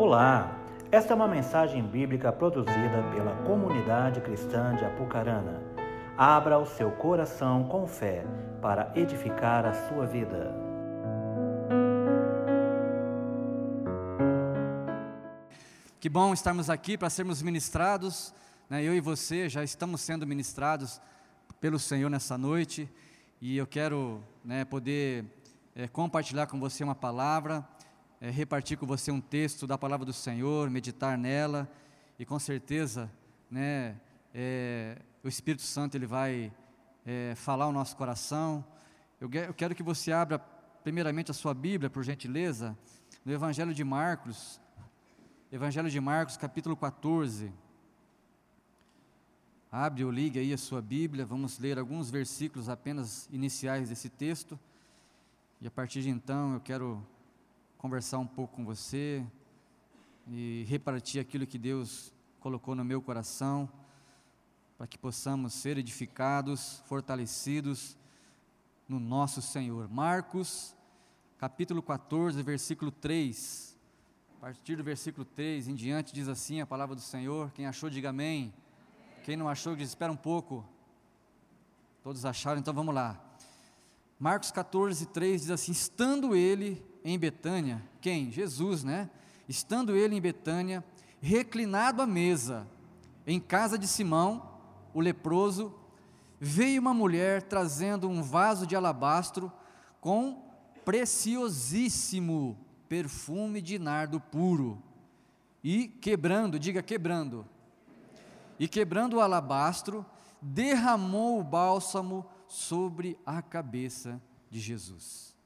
Olá, esta é uma mensagem bíblica produzida pela comunidade cristã de Apucarana. Abra o seu coração com fé para edificar a sua vida. Que bom estarmos aqui para sermos ministrados. Né? Eu e você já estamos sendo ministrados pelo Senhor nessa noite e eu quero né, poder é, compartilhar com você uma palavra é, repartir com você um texto da palavra do Senhor, meditar nela e com certeza, né, é, o Espírito Santo ele vai é, falar ao nosso coração. Eu, eu quero que você abra primeiramente a sua Bíblia, por gentileza, no Evangelho de Marcos, Evangelho de Marcos, capítulo 14. Abre ou ligue aí a sua Bíblia, vamos ler alguns versículos apenas iniciais desse texto. E a partir de então eu quero conversar um pouco com você e repartir aquilo que Deus colocou no meu coração, para que possamos ser edificados, fortalecidos no nosso Senhor. Marcos, capítulo 14, versículo 3. A partir do versículo 3 em diante, diz assim a palavra do Senhor. Quem achou, diga amém. Quem não achou, diz espera um pouco. Todos acharam, então vamos lá. Marcos 14, 3 diz assim: Estando ele em Betânia, quem? Jesus, né? Estando ele em Betânia, reclinado à mesa, em casa de Simão, o leproso, veio uma mulher trazendo um vaso de alabastro com preciosíssimo perfume de nardo puro. E quebrando, diga quebrando, e quebrando o alabastro, derramou o bálsamo sobre a cabeça de Jesus.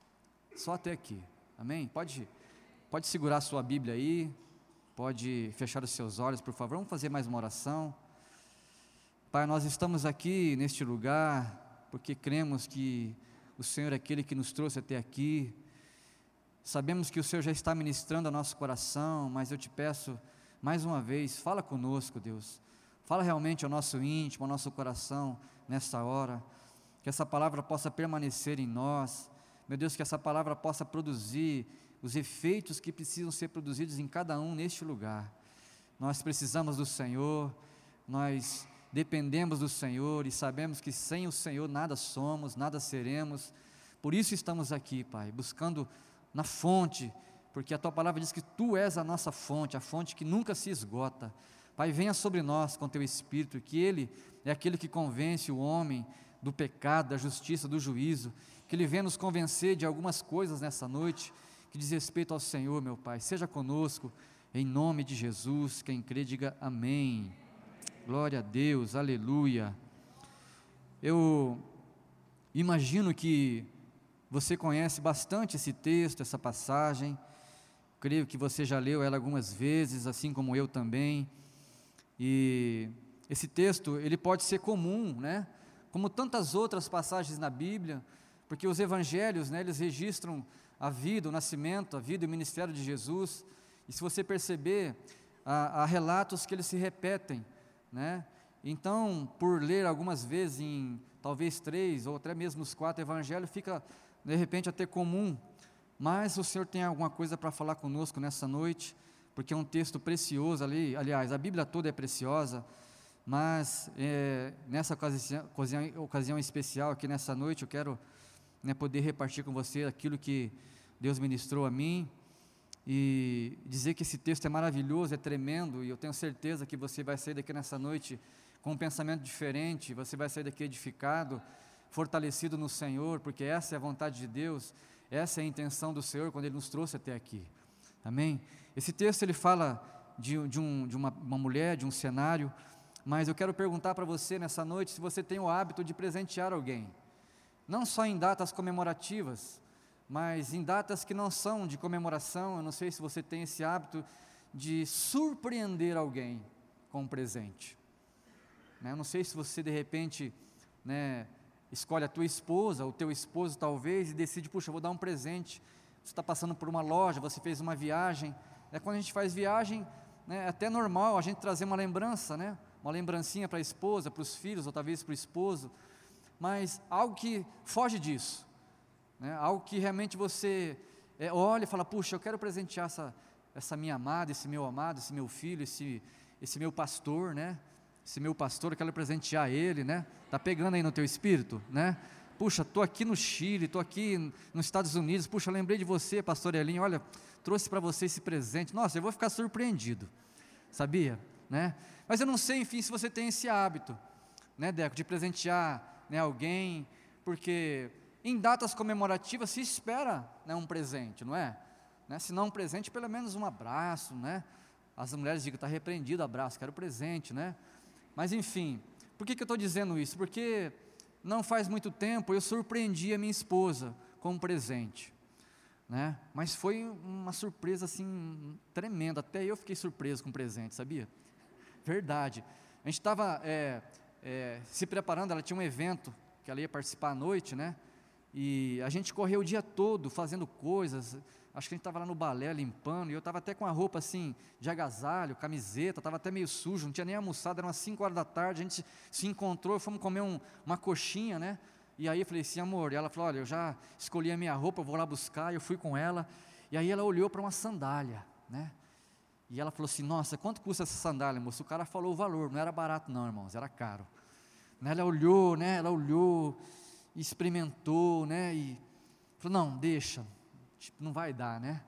Só até aqui. Amém? Pode, pode segurar a sua Bíblia aí, pode fechar os seus olhos, por favor. Vamos fazer mais uma oração. Pai, nós estamos aqui neste lugar porque cremos que o Senhor é aquele que nos trouxe até aqui. Sabemos que o Senhor já está ministrando ao nosso coração, mas eu te peço mais uma vez, fala conosco, Deus. Fala realmente ao nosso íntimo, ao nosso coração nesta hora. Que essa palavra possa permanecer em nós meu Deus, que essa palavra possa produzir os efeitos que precisam ser produzidos em cada um neste lugar. Nós precisamos do Senhor, nós dependemos do Senhor e sabemos que sem o Senhor nada somos, nada seremos. Por isso estamos aqui, Pai, buscando na fonte, porque a tua palavra diz que tu és a nossa fonte, a fonte que nunca se esgota. Pai, venha sobre nós com teu espírito, que ele é aquele que convence o homem do pecado, da justiça, do juízo, que Ele venha nos convencer de algumas coisas nessa noite, que diz respeito ao Senhor, meu Pai. Seja conosco, em nome de Jesus. Quem crê, diga amém. Glória a Deus, aleluia. Eu imagino que você conhece bastante esse texto, essa passagem. Creio que você já leu ela algumas vezes, assim como eu também. E esse texto, ele pode ser comum, né? Como tantas outras passagens na Bíblia, porque os evangelhos, né, eles registram a vida, o nascimento, a vida e o ministério de Jesus, e se você perceber, há, há relatos que eles se repetem, né? Então, por ler algumas vezes em talvez três ou até mesmo os quatro evangelhos, fica de repente até comum, mas o Senhor tem alguma coisa para falar conosco nessa noite, porque é um texto precioso ali, aliás, a Bíblia toda é preciosa, mas é, nessa ocasião, ocasião, ocasião especial aqui nessa noite, eu quero né, poder repartir com você aquilo que Deus ministrou a mim e dizer que esse texto é maravilhoso, é tremendo e eu tenho certeza que você vai sair daqui nessa noite com um pensamento diferente, você vai sair daqui edificado, fortalecido no Senhor, porque essa é a vontade de Deus, essa é a intenção do Senhor quando Ele nos trouxe até aqui. Amém? Esse texto ele fala de, de, um, de uma, uma mulher, de um cenário, mas eu quero perguntar para você nessa noite se você tem o hábito de presentear alguém não só em datas comemorativas, mas em datas que não são de comemoração. Eu não sei se você tem esse hábito de surpreender alguém com um presente. Né? Eu não sei se você de repente né, escolhe a tua esposa, o teu esposo talvez, e decide, puxa, vou dar um presente. Você está passando por uma loja, você fez uma viagem. É quando a gente faz viagem, né, é até normal a gente trazer uma lembrança, né? Uma lembrancinha para a esposa, para os filhos, ou talvez para o esposo mas algo que foge disso, né? algo que realmente você é, olha e fala, puxa, eu quero presentear essa, essa minha amada, esse meu amado, esse meu filho, esse, esse meu pastor, né? Esse meu pastor, eu quero presentear ele, né? Tá pegando aí no teu espírito, né? Puxa, estou aqui no Chile, estou aqui nos Estados Unidos. Puxa, lembrei de você, pastor Elinho. Olha, trouxe para você esse presente. Nossa, eu vou ficar surpreendido, sabia? Né? Mas eu não sei, enfim, se você tem esse hábito, né, Deco, de presentear né, alguém, porque em datas comemorativas se espera né, um presente, não é? Né, se não um presente, pelo menos um abraço, né? As mulheres dizem, está repreendido abraço, quero presente, né? Mas enfim, por que, que eu estou dizendo isso? Porque não faz muito tempo eu surpreendi a minha esposa com um presente, né? Mas foi uma surpresa assim tremenda, até eu fiquei surpreso com o presente, sabia? Verdade. A gente estava é, é, se preparando, ela tinha um evento que ela ia participar à noite, né? E a gente correu o dia todo fazendo coisas. Acho que a gente estava lá no balé limpando, e eu estava até com a roupa assim, de agasalho, camiseta, estava até meio sujo, não tinha nem almoçado, eram umas 5 horas da tarde, a gente se encontrou, fomos comer um, uma coxinha, né? E aí eu falei assim, amor, e ela falou, olha, eu já escolhi a minha roupa, eu vou lá buscar, eu fui com ela, e aí ela olhou para uma sandália, né? E ela falou assim, nossa, quanto custa essa sandália, moço? O cara falou o valor, não era barato não, irmãos, era caro. Né, ela olhou, né? Ela olhou, experimentou, né? E falou, não, deixa, tipo, não vai dar, né?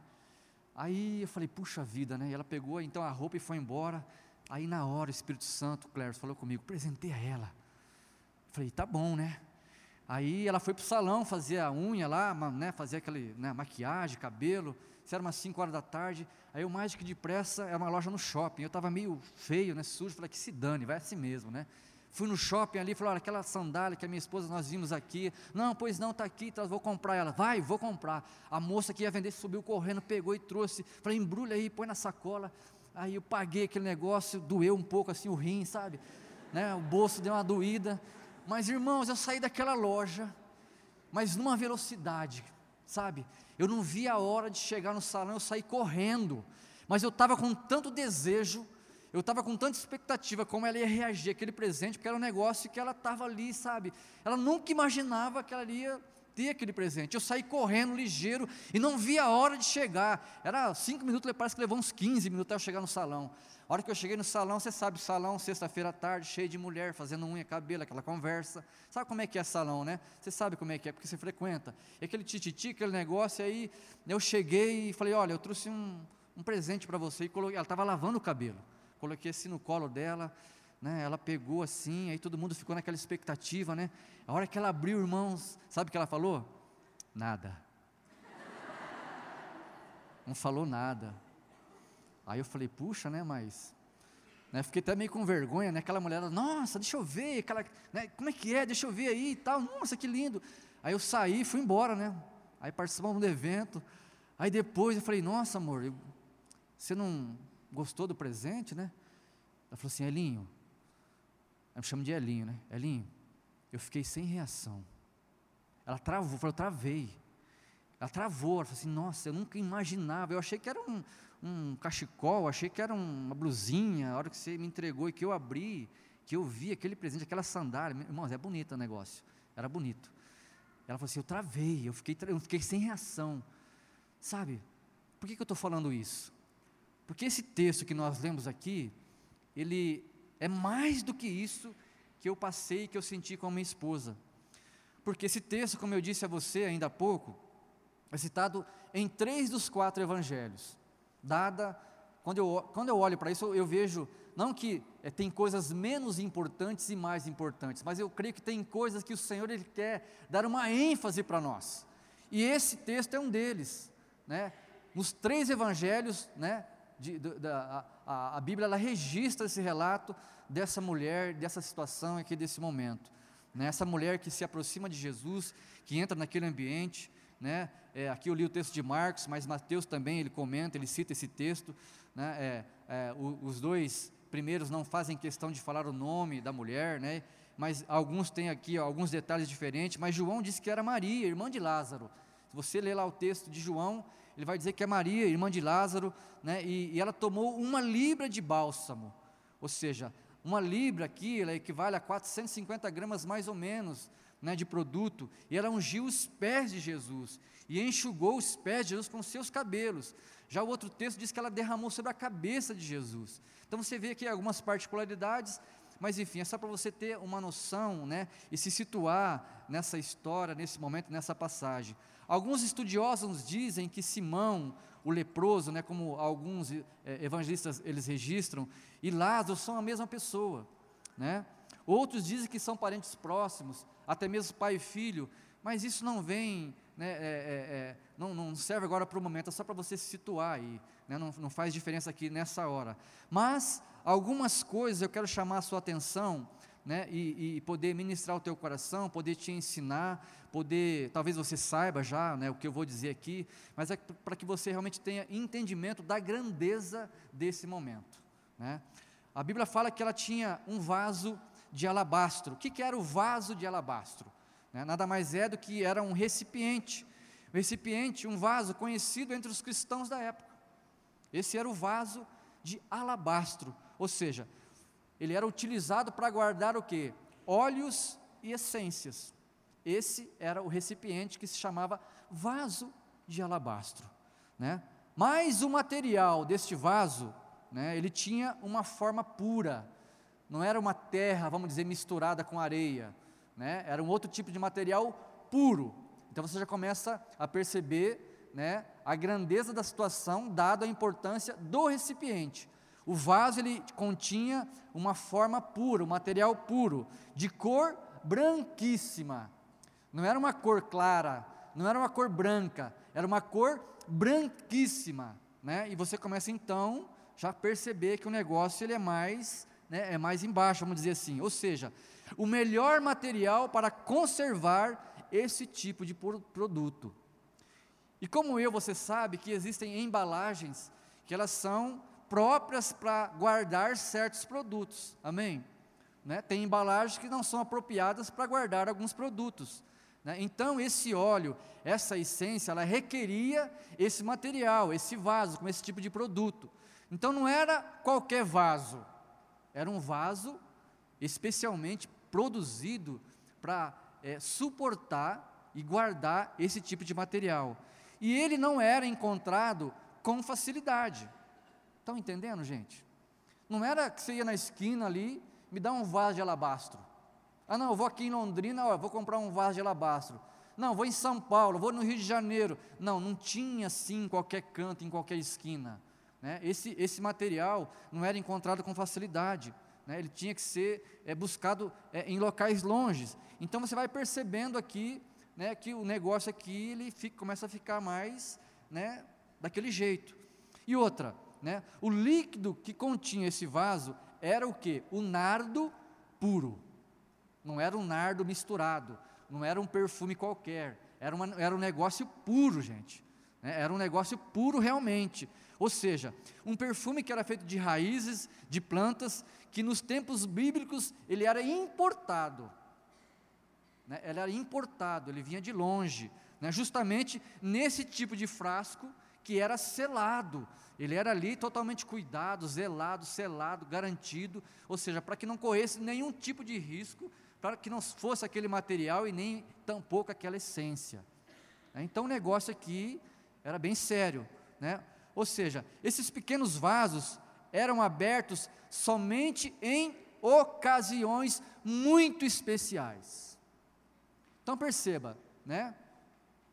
Aí eu falei, puxa vida, né? E ela pegou então a roupa e foi embora. Aí na hora o Espírito Santo, Claire, falou comigo, presentei a ela. Eu falei, tá bom, né? Aí ela foi para o salão fazer a unha lá, né, fazer aquele né, maquiagem, cabelo. Isso era umas 5 horas da tarde. Aí o mais que depressa é uma loja no shopping. Eu estava meio feio, né, sujo. Falei que se dane, vai assim mesmo, né? Fui no shopping ali, falei, olha, aquela sandália que a minha esposa nós vimos aqui. Não, pois não, está aqui, então vou comprar ela. Vai, vou comprar. A moça que ia vender subiu correndo, pegou e trouxe. Falei, embrulha aí, põe na sacola. Aí eu paguei aquele negócio, doeu um pouco assim o rim, sabe? Né? O bolso deu uma doída. Mas irmãos, eu saí daquela loja, mas numa velocidade, sabe? Eu não vi a hora de chegar no salão, eu saí correndo. Mas eu estava com tanto desejo eu estava com tanta expectativa como ela ia reagir àquele presente, porque era um negócio que ela estava ali, sabe? Ela nunca imaginava que ela ia ter aquele presente. Eu saí correndo, ligeiro, e não vi a hora de chegar. Era cinco minutos, parece que levou uns 15 minutos até eu chegar no salão. A hora que eu cheguei no salão, você sabe, salão, sexta-feira à tarde, cheio de mulher, fazendo unha, cabelo, aquela conversa. Sabe como é que é salão, né? Você sabe como é que é, porque você frequenta. E aquele tititi, aquele negócio, aí eu cheguei e falei, olha, eu trouxe um, um presente para você. E coloquei, ela estava lavando o cabelo coloquei assim no colo dela, né? Ela pegou assim, aí todo mundo ficou naquela expectativa, né? A hora que ela abriu, irmãos, sabe o que ela falou? Nada. Não falou nada. Aí eu falei, puxa, né, mas né, fiquei até meio com vergonha, né? Aquela mulher, nossa, deixa eu ver, aquela, né, como é que é? Deixa eu ver aí e tal. Nossa, que lindo. Aí eu saí, fui embora, né? Aí participamos do evento. Aí depois eu falei, nossa, amor, você não gostou do presente, né? Ela falou assim, Elinho, eu me chamo de Elinho, né? Elinho, eu fiquei sem reação. Ela travou, falou, travei. Ela travou, ela falou assim, nossa, eu nunca imaginava, eu achei que era um, um cachecol, achei que era uma blusinha, a hora que você me entregou e que eu abri, que eu vi aquele presente, aquela sandália, irmãos, é bonito o negócio, era bonito. Ela falou assim, eu travei, eu fiquei, eu fiquei sem reação. Sabe, por que, que eu estou falando isso? Porque esse texto que nós lemos aqui, ele é mais do que isso que eu passei, que eu senti com a minha esposa. Porque esse texto, como eu disse a você ainda há pouco, é citado em três dos quatro evangelhos. Dada, quando eu, quando eu olho para isso, eu vejo, não que é, tem coisas menos importantes e mais importantes, mas eu creio que tem coisas que o Senhor ele quer dar uma ênfase para nós. E esse texto é um deles. Né? Nos três evangelhos, né, de, da, a, a, Bíblia ela registra esse relato dessa mulher, dessa situação aqui, desse momento. Né? Essa mulher que se aproxima de Jesus, que entra naquele ambiente. Né? É, aqui eu li o texto de Marcos, mas Mateus também ele comenta, ele cita esse texto. Né? É, é, o, os dois primeiros não fazem questão de falar o nome da mulher, né? mas alguns têm aqui ó, alguns detalhes diferentes. Mas João disse que era Maria, irmã de Lázaro. Se você ler lá o texto de João, ele vai dizer que é Maria, irmã de Lázaro, né, e, e ela tomou uma libra de bálsamo, ou seja, uma libra aqui, ela equivale a 450 gramas mais ou menos, né, de produto, e ela ungiu os pés de Jesus, e enxugou os pés de Jesus com seus cabelos. Já o outro texto diz que ela derramou sobre a cabeça de Jesus. Então você vê aqui algumas particularidades, mas enfim, é só para você ter uma noção né, e se situar nessa história, nesse momento, nessa passagem. Alguns estudiosos dizem que Simão, o leproso, né, como alguns é, evangelistas eles registram, e Lázaro são a mesma pessoa. Né? Outros dizem que são parentes próximos, até mesmo pai e filho, mas isso não vem, né, é, é não, não, serve agora para o momento, é só para você se situar aí, né, não, não faz diferença aqui nessa hora. Mas algumas coisas eu quero chamar a sua atenção, né, e, e, poder ministrar o teu coração, poder te ensinar, poder, talvez você saiba já né, o que eu vou dizer aqui, mas é para que você realmente tenha entendimento da grandeza desse momento. Né. A Bíblia fala que ela tinha um vaso de alabastro. O que, que era o vaso de alabastro? Né, nada mais é do que era um recipiente, um recipiente, um vaso conhecido entre os cristãos da época. Esse era o vaso de alabastro, ou seja, ele era utilizado para guardar o que? Óleos e essências. Esse era o recipiente que se chamava vaso de alabastro. Né? Mas o material deste vaso, né, ele tinha uma forma pura, não era uma terra, vamos dizer, misturada com areia, né? era um outro tipo de material puro. Então você já começa a perceber né, a grandeza da situação, dada a importância do recipiente. O vaso ele continha uma forma pura, um material puro, de cor branquíssima. Não era uma cor clara, não era uma cor branca, era uma cor branquíssima, né? E você começa então já perceber que o negócio ele é mais, né, é mais embaixo, vamos dizer assim. Ou seja, o melhor material para conservar esse tipo de produto. E como eu, você sabe que existem embalagens que elas são próprias para guardar certos produtos, amém? Né? Tem embalagens que não são apropriadas para guardar alguns produtos. Né? Então, esse óleo, essa essência, ela requeria esse material, esse vaso, com esse tipo de produto. Então, não era qualquer vaso, era um vaso especialmente produzido para é, suportar e guardar esse tipo de material. E ele não era encontrado com facilidade. Estão entendendo, gente? Não era que você ia na esquina ali, me dá um vaso de alabastro. Ah, não, eu vou aqui em Londrina, ó, vou comprar um vaso de alabastro. Não, vou em São Paulo, vou no Rio de Janeiro. Não, não tinha assim em qualquer canto, em qualquer esquina. Né? Esse, esse material não era encontrado com facilidade. Né? Ele tinha que ser é, buscado é, em locais longes. Então você vai percebendo aqui né, que o negócio aqui ele fica, começa a ficar mais né, daquele jeito. E outra, né? O líquido que continha esse vaso era o que? O nardo puro. Não era um nardo misturado, não era um perfume qualquer, era, uma, era um negócio puro, gente. Né? Era um negócio puro realmente. Ou seja, um perfume que era feito de raízes, de plantas, que nos tempos bíblicos ele era importado. Né? Ele era importado, ele vinha de longe, né? justamente nesse tipo de frasco que era selado. Ele era ali totalmente cuidado, zelado, selado, garantido, ou seja, para que não corresse nenhum tipo de risco, para que não fosse aquele material e nem tampouco aquela essência. Né? Então o negócio aqui era bem sério, né? Ou seja, esses pequenos vasos eram abertos somente em ocasiões muito especiais. Então perceba, né?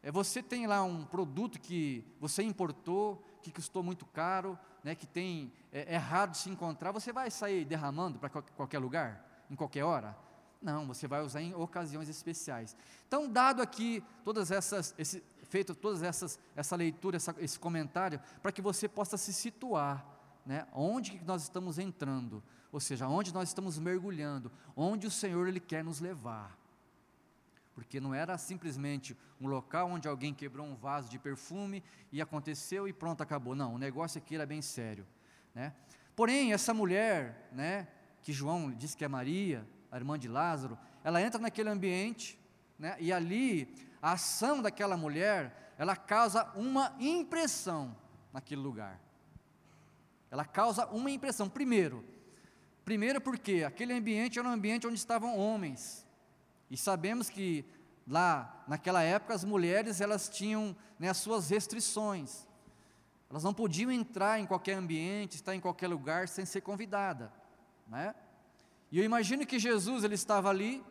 É, você tem lá um produto que você importou, que custou muito caro, né, que tem, é, é raro de se encontrar, você vai sair derramando para qualquer lugar, em qualquer hora? Não, você vai usar em ocasiões especiais. Então, dado aqui todas essas, esse, feito todas essas, essa leitura, essa, esse comentário, para que você possa se situar, né, onde que nós estamos entrando, ou seja, onde nós estamos mergulhando, onde o Senhor ele quer nos levar porque não era simplesmente um local onde alguém quebrou um vaso de perfume e aconteceu e pronto, acabou. Não, o negócio aqui era bem sério. Né? Porém, essa mulher, né, que João diz que é Maria, a irmã de Lázaro, ela entra naquele ambiente né, e ali a ação daquela mulher, ela causa uma impressão naquele lugar. Ela causa uma impressão. Primeiro, primeiro porque aquele ambiente era um ambiente onde estavam homens E sabemos que lá naquela época as mulheres elas tinham né, as suas restrições. Elas não podiam entrar em qualquer ambiente, estar em qualquer lugar sem ser convidada, né? E eu imagino que Jesus ele estava ali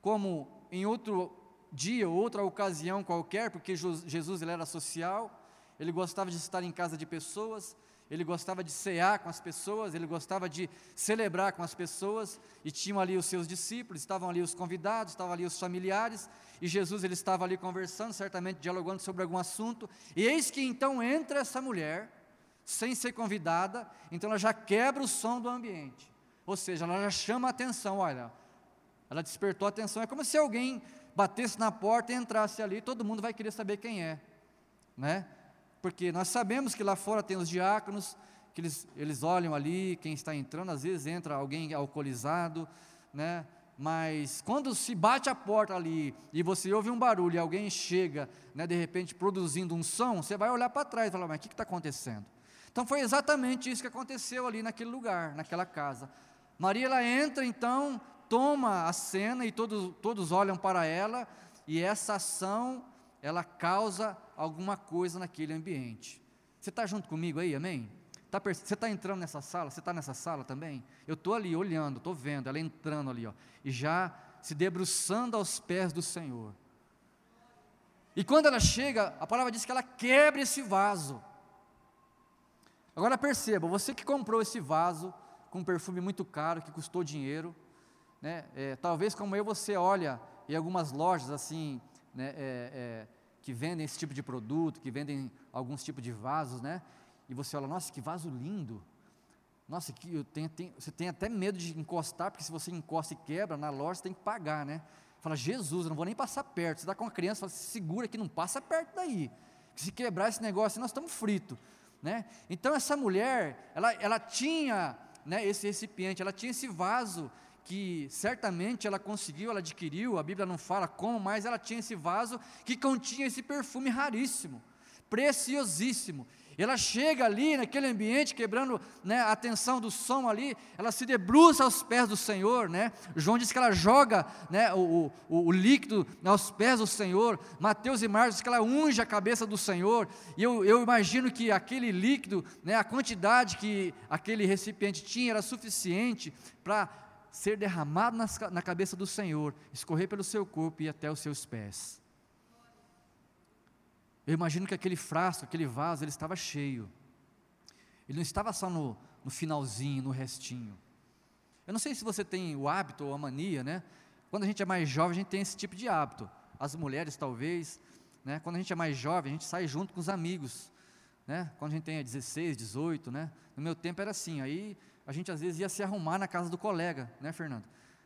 como em outro dia, outra ocasião qualquer, porque Jesus ele era social, ele gostava de estar em casa de pessoas, ele gostava de cear com as pessoas, ele gostava de celebrar com as pessoas, e tinham ali os seus discípulos, estavam ali os convidados, estavam ali os familiares, e Jesus ele estava ali conversando, certamente dialogando sobre algum assunto, e eis que então entra essa mulher, sem ser convidada, então ela já quebra o som do ambiente, ou seja, ela já chama a atenção, olha, ela despertou a atenção, é como se alguém batesse na porta e entrasse ali, todo mundo vai querer saber quem é, né? Porque nós sabemos que lá fora tem os diáconos, que eles, eles olham ali, quem está entrando, às vezes entra alguém alcoolizado, né? Mas quando se bate a porta ali e você ouve um barulho e alguém chega, né, de repente produzindo um som, você vai olhar para trás e falar, mas o que está acontecendo? Então foi exatamente isso que aconteceu ali naquele lugar, naquela casa. Maria ela entra então, toma a cena e todos, todos olham para ela, e essa ação, ela causa alguma coisa naquele ambiente. Você está junto comigo aí, amém? Tá, você está entrando nessa sala? Você está nessa sala também? Eu estou ali olhando, estou vendo ela entrando ali, ó, e já se debruçando aos pés do Senhor. E quando ela chega, a palavra diz que ela quebra esse vaso. Agora perceba, você que comprou esse vaso com um perfume muito caro, que custou dinheiro, né? É, talvez como eu, você olha em algumas lojas assim, né, é, é, que vendem esse tipo de produto, que vendem alguns tipos de vasos, né? E você olha, nossa, que vaso lindo. Nossa, que eu tenho, tenho, você tem até medo de encostar, porque se você encosta e quebra na loja, você tem que pagar, né? Fala, Jesus, eu não vou nem passar perto. Você está com uma criança, fala, se segura que não passa perto daí. Se quebrar esse negócio, nós estamos fritos. Né? Então essa mulher, ela, ela tinha né, esse recipiente, ela tinha esse vaso que certamente ela conseguiu, ela adquiriu, a Bíblia não fala como, mas ela tinha esse vaso que continha esse perfume raríssimo, preciosíssimo. Ela chega ali naquele ambiente, quebrando né, a atenção do som ali, ela se debruça aos pés do Senhor, né? João diz que ela joga né, o, o, o líquido aos pés do Senhor, Mateus e Marcos diz que ela unge a cabeça do Senhor, e eu, eu imagino que aquele líquido, né, a quantidade que aquele recipiente tinha era suficiente para ser derramado nas, na cabeça do Senhor, escorrer pelo seu corpo e até os seus pés. Eu imagino que aquele frasco, aquele vaso, ele estava cheio. Ele não estava só no, no finalzinho, no restinho. Eu não sei se você tem o hábito ou a mania, né? Quando a gente é mais jovem, a gente tem esse tipo de hábito. As mulheres, talvez, né? Quando a gente é mais jovem, a gente sai junto com os amigos, né? Quando a gente tem 16, 18, né? No meu tempo era assim. Aí a gente às vezes ia se arrumar na casa do colega, né, Fernando?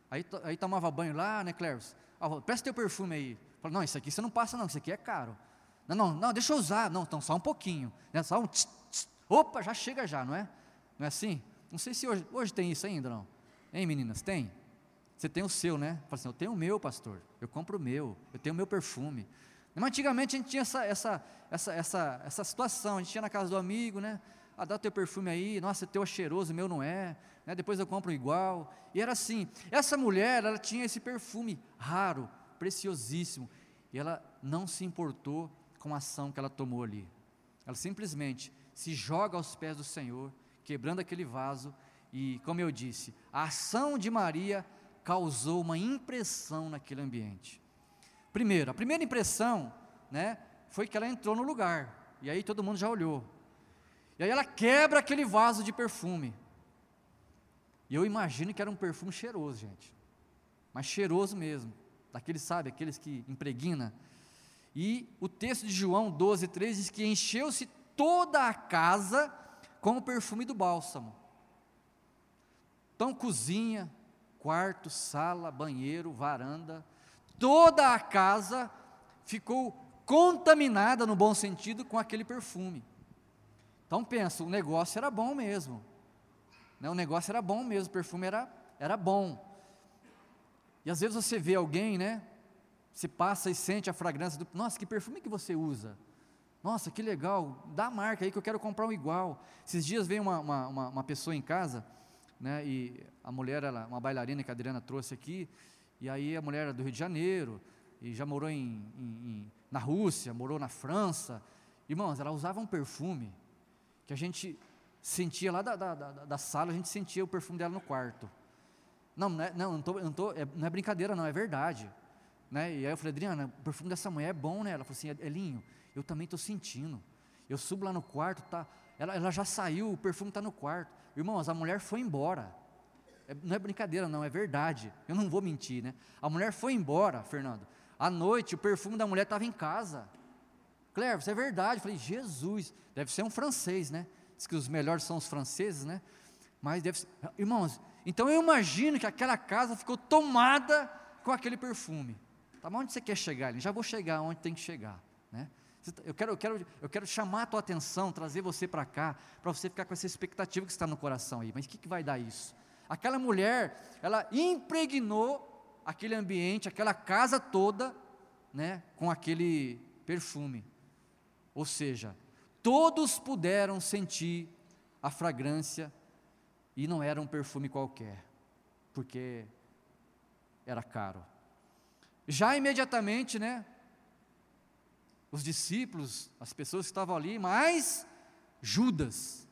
Aí, aí tomava banho lá, né, Cleves? Ah, presta teu perfume aí. Falei, não, isso aqui você não passa não, isso aqui é caro. Não, não, não, deixa eu usar. Não, então só um pouquinho. Né, só um tss, tss. Opa, já chega já, não é? Não é assim? Não sei se hoje, hoje tem isso ainda, não. Hein, meninas, tem? Você tem o seu, né? Fala assim, eu tenho o meu, pastor. Eu compro o meu. Eu tenho o meu perfume. Mas antigamente a gente tinha essa, essa, essa, essa, essa situação. A gente ia na casa do amigo, né? Ah, dá teu perfume aí, nossa, teu é cheiroso, meu não é, né? depois eu compro igual. E era assim. Essa mulher, ela tinha esse perfume raro, preciosíssimo, e ela não se importou com a ação que ela tomou ali. Ela simplesmente se joga aos pés do Senhor, quebrando aquele vaso, e, como eu disse, a ação de Maria causou uma impressão naquele ambiente. Primeiro, a primeira impressão, né, foi que ela entrou no lugar, e aí todo mundo já olhou. E aí ela quebra aquele vaso de perfume. E eu imagino que era um perfume cheiroso, gente. Mas cheiroso mesmo. Daqueles, sabe, aqueles que impregna. E o texto de João 12, 3 diz que encheu-se toda a casa com o perfume do bálsamo. Então, cozinha, quarto, sala, banheiro, varanda, toda a casa ficou contaminada, no bom sentido, com aquele perfume. Então pensa, o negócio era bom mesmo. Né? O negócio era bom mesmo, o perfume era, era bom. E às vezes você vê alguém, né? Você passa e sente a fragrância do. Nossa, que perfume que você usa? Nossa, que legal, dá marca aí que eu quero comprar um igual. Esses dias veio uma, uma, uma, uma pessoa em casa, né? E a mulher, ela, uma bailarina que a Adriana trouxe aqui, E aí a mulher era do Rio de Janeiro, e já morou em, em, em, na Rússia, morou na França. Irmãos, ela usava um perfume que a gente sentia lá da, da, da, da sala, a gente sentia o perfume dela no quarto. Não, não, é, não, não, tô, não, tô, é, não é brincadeira, não, é verdade. Né? E aí eu falei, Adriana, o perfume dessa mulher é bom, né? Ela falou assim, Elinho, eu também estou sentindo. Eu subo lá no quarto, tá, ela, ela já saiu, o perfume está no quarto. Irmãos, a mulher foi embora. É, não é brincadeira, não, é verdade. Eu não vou mentir, né? A mulher foi embora, Fernando. À noite, o perfume da mulher estava em casa. Claire, isso é verdade. Eu falei, Jesus, deve ser um francês, né? Diz que os melhores são os franceses, né? Mas deve ser. Irmãos, então eu imagino que aquela casa ficou tomada com aquele perfume. Tá, mas onde você quer chegar? Já vou chegar onde tem que chegar, né? Tá, eu quero, eu quero, eu quero chamar a tua atenção, trazer você para cá, para você ficar com essa expectativa que está no coração aí. Mas o que, que vai dar isso? Aquela mulher, ela impregnou aquele ambiente, aquela casa toda, né, com aquele perfume. Ou seja, todos puderam sentir a fragrância e não era um perfume qualquer, porque era caro. Já imediatamente, né? Os discípulos, as pessoas que estavam ali, mas Judas,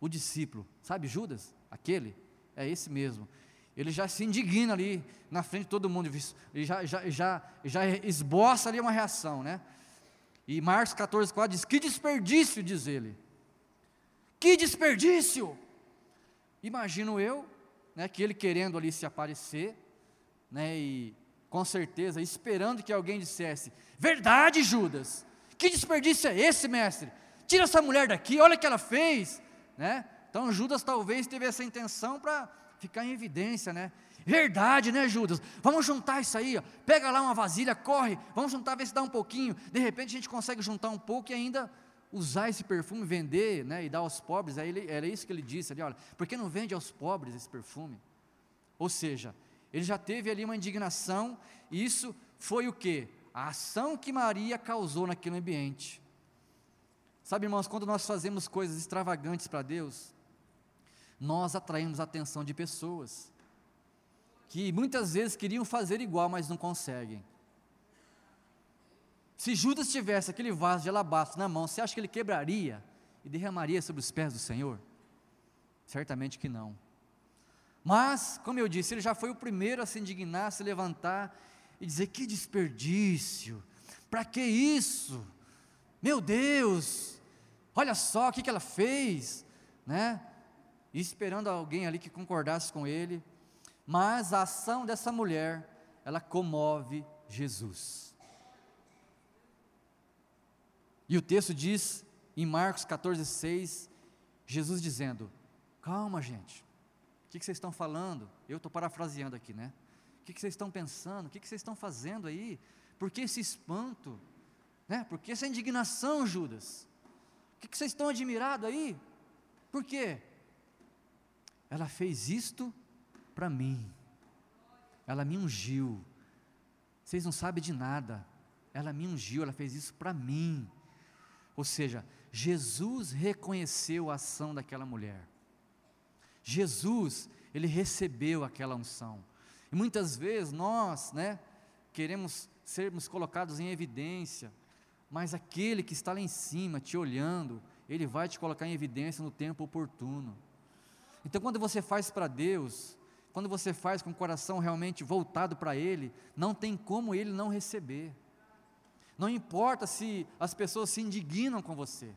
o discípulo, sabe Judas? Aquele, é esse mesmo. Ele já se indigna ali na frente de todo mundo, ele já, já, já, já esboça ali uma reação, né? E Marcos 14, 4 diz: Que desperdício, diz ele. Que desperdício! Imagino eu, né, que ele querendo ali se aparecer, né, e com certeza esperando que alguém dissesse: Verdade, Judas, que desperdício é esse, mestre? Tira essa mulher daqui, olha o que ela fez, né? Então Judas talvez teve essa intenção para ficar em evidência, né? Verdade, né, Judas? Vamos juntar isso aí, ó. pega lá uma vasilha, corre, vamos juntar, ver se dá um pouquinho. De repente a gente consegue juntar um pouco e ainda usar esse perfume, vender né, e dar aos pobres, aí ele, era isso que ele disse ali, olha, por que não vende aos pobres esse perfume? Ou seja, ele já teve ali uma indignação, e isso foi o que? A ação que Maria causou naquele ambiente. Sabe, irmãos, quando nós fazemos coisas extravagantes para Deus, nós atraímos a atenção de pessoas que muitas vezes queriam fazer igual, mas não conseguem. Se Judas tivesse aquele vaso de alabastro na mão, você acha que ele quebraria e derramaria sobre os pés do Senhor? Certamente que não. Mas, como eu disse, ele já foi o primeiro a se indignar, a se levantar e dizer: que desperdício, para que isso? Meu Deus, olha só o que, que ela fez, né? E esperando alguém ali que concordasse com ele, mas a ação dessa mulher, ela comove Jesus. E o texto diz, em Marcos 14, 6, Jesus dizendo: Calma, gente, o que, que vocês estão falando? Eu estou parafraseando aqui, né? O que, que vocês estão pensando? O que, que vocês estão fazendo aí? Por que esse espanto? Né? Por que essa indignação, Judas? O que, que vocês estão admirados aí? Por quê? Ela fez isto para mim. Ela me ungiu. Vocês não sabem de nada. Ela me ungiu, ela fez isso para mim. Ou seja, Jesus reconheceu a ação daquela mulher. Jesus, ele recebeu aquela unção. E muitas vezes nós, né, queremos sermos colocados em evidência, mas aquele que está lá em cima te olhando, ele vai te colocar em evidência no tempo oportuno. Então, quando você faz para Deus, quando você faz com o coração realmente voltado para Ele, não tem como Ele não receber. Não importa se as pessoas se indignam com você.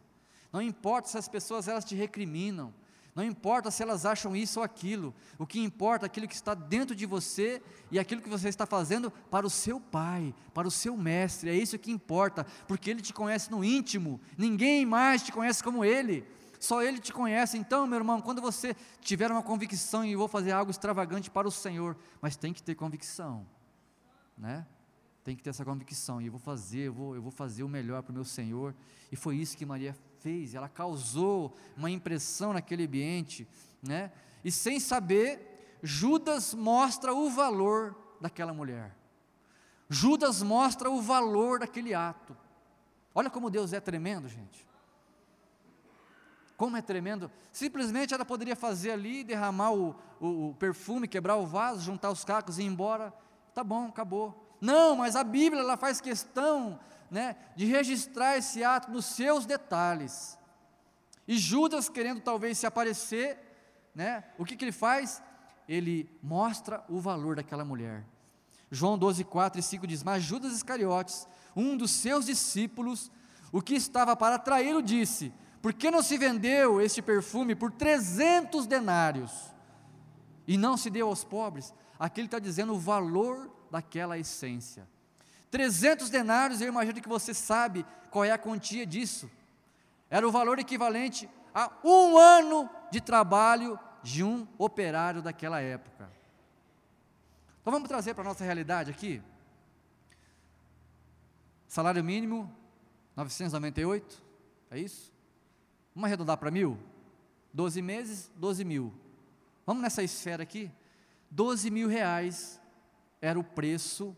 Não importa se as pessoas elas te recriminam. Não importa se elas acham isso ou aquilo. O que importa é aquilo que está dentro de você e aquilo que você está fazendo para o seu pai, para o seu mestre. É isso que importa, porque ele te conhece no íntimo. Ninguém mais te conhece como ele. Só ele te conhece. Então, meu irmão, quando você tiver uma convicção e vou fazer algo extravagante para o Senhor, mas tem que ter convicção, né? tem que ter essa convicção, e eu vou fazer, eu vou, eu vou fazer o melhor para o meu Senhor, e foi isso que Maria fez, ela causou uma impressão naquele ambiente, né? e sem saber, Judas mostra o valor daquela mulher, Judas mostra o valor daquele ato, olha como Deus é tremendo, gente, como é tremendo, simplesmente ela poderia fazer ali, derramar o, o, o perfume, quebrar o vaso, juntar os cacos e ir embora, tá bom, acabou. Não, mas a Bíblia ela faz questão né, de registrar esse ato nos seus detalhes. E Judas, querendo talvez se aparecer, né, o que, que ele faz? Ele mostra o valor daquela mulher. João 12, 4 e 5 diz: Mas Judas Iscariotes, um dos seus discípulos, o que estava para traí-lo, disse: Por que não se vendeu este perfume por 300 denários e não se deu aos pobres? Aqui ele está dizendo o valor daquela essência. 300 denários, eu imagino que você sabe qual é a quantia disso. Era o valor equivalente a um ano de trabalho de um operário daquela época. Então vamos trazer para a nossa realidade aqui. Salário mínimo, 998, é isso? Vamos arredondar para mil? 12 meses, 12 mil. Vamos nessa esfera aqui? 12 mil reais era o preço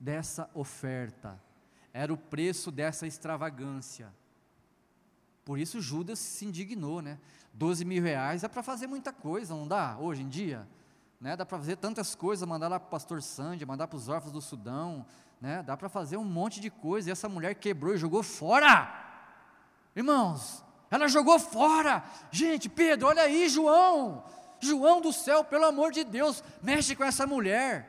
dessa oferta, era o preço dessa extravagância. Por isso Judas se indignou, né? 12 mil reais é para fazer muita coisa, não dá? Hoje em dia, né? Dá para fazer tantas coisas, mandar lá para o pastor Sandy, mandar para os órfãos do Sudão, né? Dá para fazer um monte de coisa. E essa mulher quebrou e jogou fora. Irmãos, ela jogou fora. Gente, Pedro, olha aí, João. João do céu, pelo amor de Deus, mexe com essa mulher.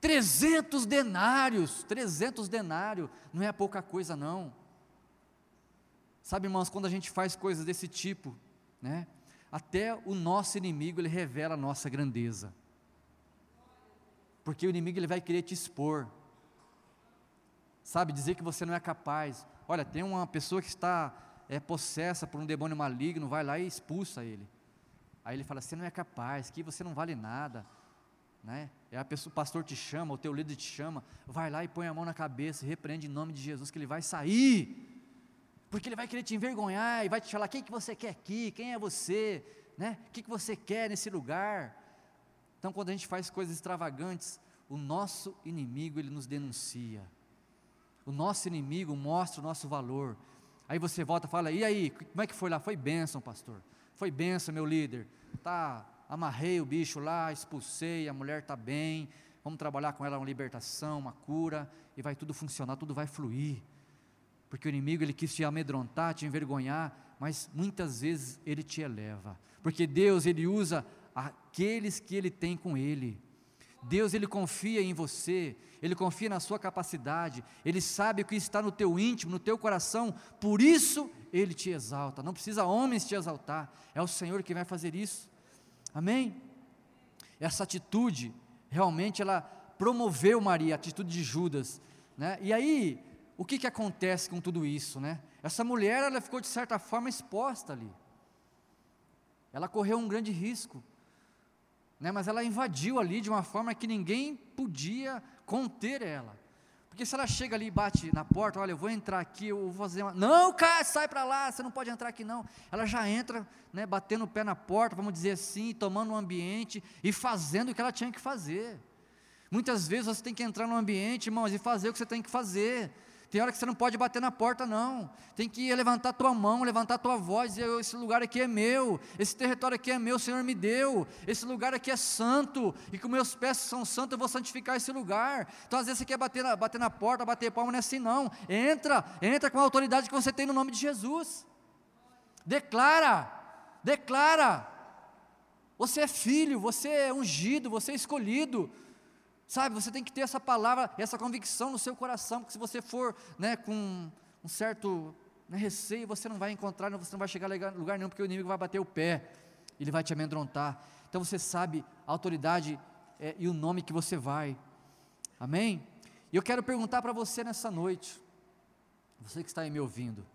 300 denários, 300 denários, não é pouca coisa não. Sabe, irmãos, quando a gente faz coisas desse tipo, né? Até o nosso inimigo ele revela a nossa grandeza. Porque o inimigo ele vai querer te expor. Sabe, dizer que você não é capaz. Olha, tem uma pessoa que está é, possessa por um demônio maligno, vai lá e expulsa ele. Aí ele fala: Você não é capaz, que você não vale nada. Né? É a pessoa, o pastor te chama, o teu líder te chama, vai lá e põe a mão na cabeça e repreende em nome de Jesus que ele vai sair. Porque ele vai querer te envergonhar e vai te falar: quem que você quer aqui? Quem é você? Né? O que, que você quer nesse lugar? Então, quando a gente faz coisas extravagantes, o nosso inimigo ele nos denuncia. O nosso inimigo mostra o nosso valor. Aí você volta e fala: e aí, como é que foi lá? Foi bênção, pastor. Foi benção, meu líder. Tá, amarrei o bicho lá, expulsei, a mulher está bem. Vamos trabalhar com ela uma libertação, uma cura, e vai tudo funcionar, tudo vai fluir. Porque o inimigo ele quis te amedrontar, te envergonhar, mas muitas vezes ele te eleva. Porque Deus ele usa aqueles que ele tem com ele. Deus ele confia em você, ele confia na sua capacidade, ele sabe o que está no teu íntimo, no teu coração, por isso ele te exalta. Não precisa homens te exaltar, é o Senhor que vai fazer isso. Amém? Essa atitude realmente ela promoveu Maria, a atitude de Judas, né? E aí, o que que acontece com tudo isso, né? Essa mulher ela ficou de certa forma exposta ali. Ela correu um grande risco né, mas ela invadiu ali de uma forma que ninguém podia conter ela. Porque se ela chega ali e bate na porta, olha, eu vou entrar aqui, eu vou fazer uma. Não, cara, sai para lá, você não pode entrar aqui não. Ela já entra, né, batendo o pé na porta, vamos dizer assim, tomando o um ambiente e fazendo o que ela tinha que fazer. Muitas vezes você tem que entrar no ambiente, irmãos, e fazer o que você tem que fazer. Tem hora que você não pode bater na porta, não. Tem que levantar tua mão, levantar tua voz, dizer: esse lugar aqui é meu, esse território aqui é meu, o Senhor me deu, esse lugar aqui é santo, e com meus pés são santos, eu vou santificar esse lugar. Então, às vezes, você quer bater na, bater na porta, bater palma, não é assim, não. Entra, entra com a autoridade que você tem no nome de Jesus. Declara, declara. Você é filho, você é ungido, você é escolhido. Sabe, você tem que ter essa palavra, essa convicção no seu coração, porque se você for né, com um certo né, receio, você não vai encontrar, você não vai chegar a lugar nenhum, porque o inimigo vai bater o pé, ele vai te amedrontar. Então você sabe a autoridade é, e o nome que você vai. Amém? E eu quero perguntar para você nessa noite, você que está aí me ouvindo,